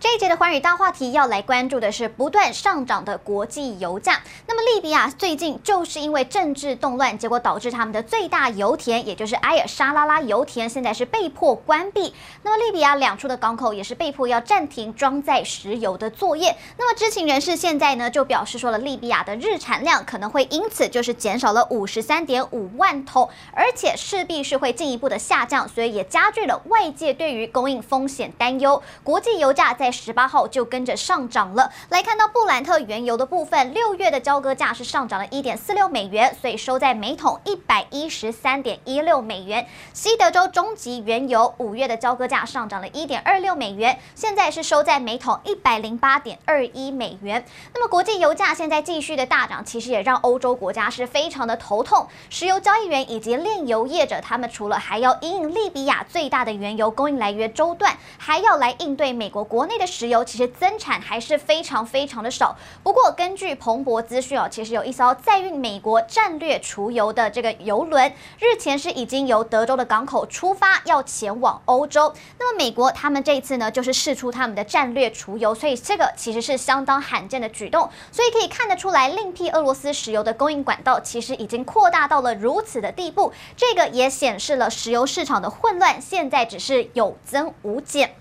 这一节的寰宇大话题要来关注的是不断上涨的国际油价。那么利比亚最近就是因为政治动乱，结果导致他们的最大油田，也就是埃尔沙拉拉油田，现在是被迫关闭。那么利比亚两处的港口也是被迫要暂停装载石油的作业。那么知情人士现在呢就表示说了，利比亚的日产量可能会因此就是减少了五十三点五万桶，而且势必是会进一步的下降，所以也加剧了外界对于供应风险担忧。国际油价在十八号就跟着上涨了。来看到布兰特原油的部分，六月的交割价是上涨了一点四六美元，所以收在每桶一百一十三点一六美元。西德州中级原油五月的交割价上涨了一点二六美元，现在是收在每桶一百零八点二一美元。那么国际油价现在继续的大涨，其实也让欧洲国家是非常的头痛。石油交易员以及炼油业者，他们除了还要因应利比亚最大的原油供应来源中断，还要来应对美国国内的石油。其实增产还是非常非常的少。不过根据彭博资讯哦，其实有一艘载运美国战略储油的这个油轮，日前是已经由德州的港口出发，要前往欧洲。那么美国他们这一次呢，就是试出他们的战略储油，所以这个其实是相当罕见的举动。所以可以看得出来，另辟俄罗斯石油的供应管道，其实已经扩大到了如此的地步。这个也显示了石油市场的混乱，现在只是有增无减。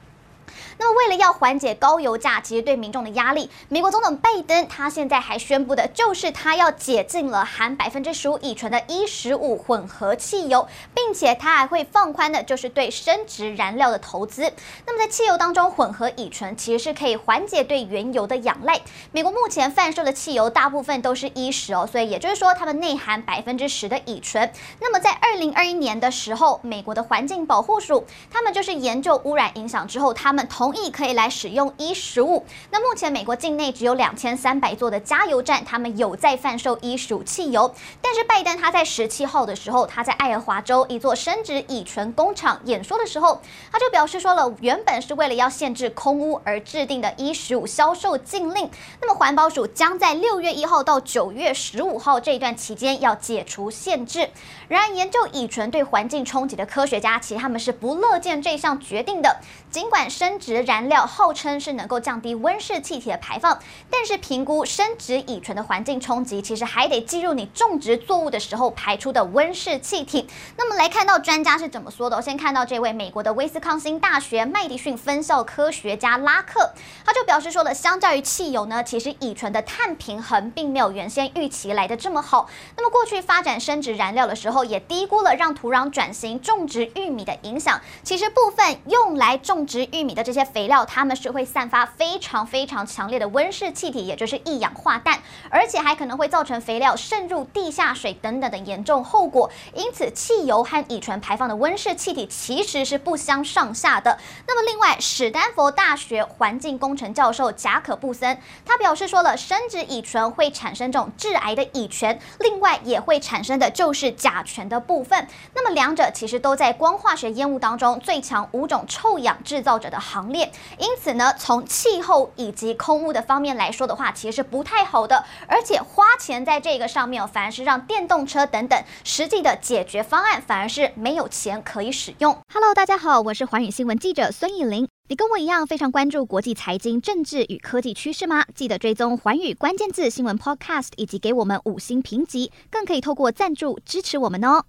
那么，为了要缓解高油价，其实对民众的压力，美国总统拜登他现在还宣布的就是他要解禁了含百分之十五乙醇的 E 十五混合汽油，并且他还会放宽的，就是对生质燃料的投资。那么在汽油当中，混合乙醇其实是可以缓解对原油的仰赖。美国目前贩售的汽油大部分都是 E 十哦，所以也就是说，它们内含百分之十的乙醇。那么在二零二一年的时候，美国的环境保护署他们就是研究污染影响之后，他们同同意可以来使用 E 十五。那目前美国境内只有两千三百座的加油站，他们有在贩售 E 十五汽油。但是拜登他在十七号的时候，他在爱荷华州一座生质乙醇工厂演说的时候，他就表示说了，原本是为了要限制空污而制定的 E 十五销售禁令。那么环保署将在六月一号到九月十五号这一段期间要解除限制。然而，研究乙醇对环境冲击的科学家，其实他们是不乐见这项决定的。尽管生燃料号称是能够降低温室气体的排放，但是评估生质乙醇的环境冲击，其实还得计入你种植作物的时候排出的温室气体。那么来看到专家是怎么说的？我先看到这位美国的威斯康星大学麦迪逊分校科学家拉克，他就表示说了，相较于汽油呢，其实乙醇的碳平衡并没有原先预期来的这么好。那么过去发展生质燃料的时候，也低估了让土壤转型种植玉米的影响。其实部分用来种植玉米的这些肥料，它们是会散发非常非常强烈的温室气体，也就是一氧化氮，而且还可能会造成肥料渗入地下水等等的严重后果。因此，汽油和乙醇排放的温室气体其实是不相上下的。那么，另外，史丹佛大学环境工程教授贾可布森他表示说了，生殖乙醇会产生这种致癌的乙醛，另外也会产生的就是甲醛的部分。那么，两者其实都在光化学烟雾当中最强五种臭氧制造者的行列，因此呢，从气候以及空污的方面来说的话，其实是不太好的。而且花钱在这个上面，反而是让电动车等等实际的解决方案，反而是没有钱可以使用。Hello，大家好，我是寰宇新闻记者孙艺玲。你跟我一样非常关注国际财经、政治与科技趋势吗？记得追踪寰宇关键字新闻 Podcast，以及给我们五星评级，更可以透过赞助支持我们哦。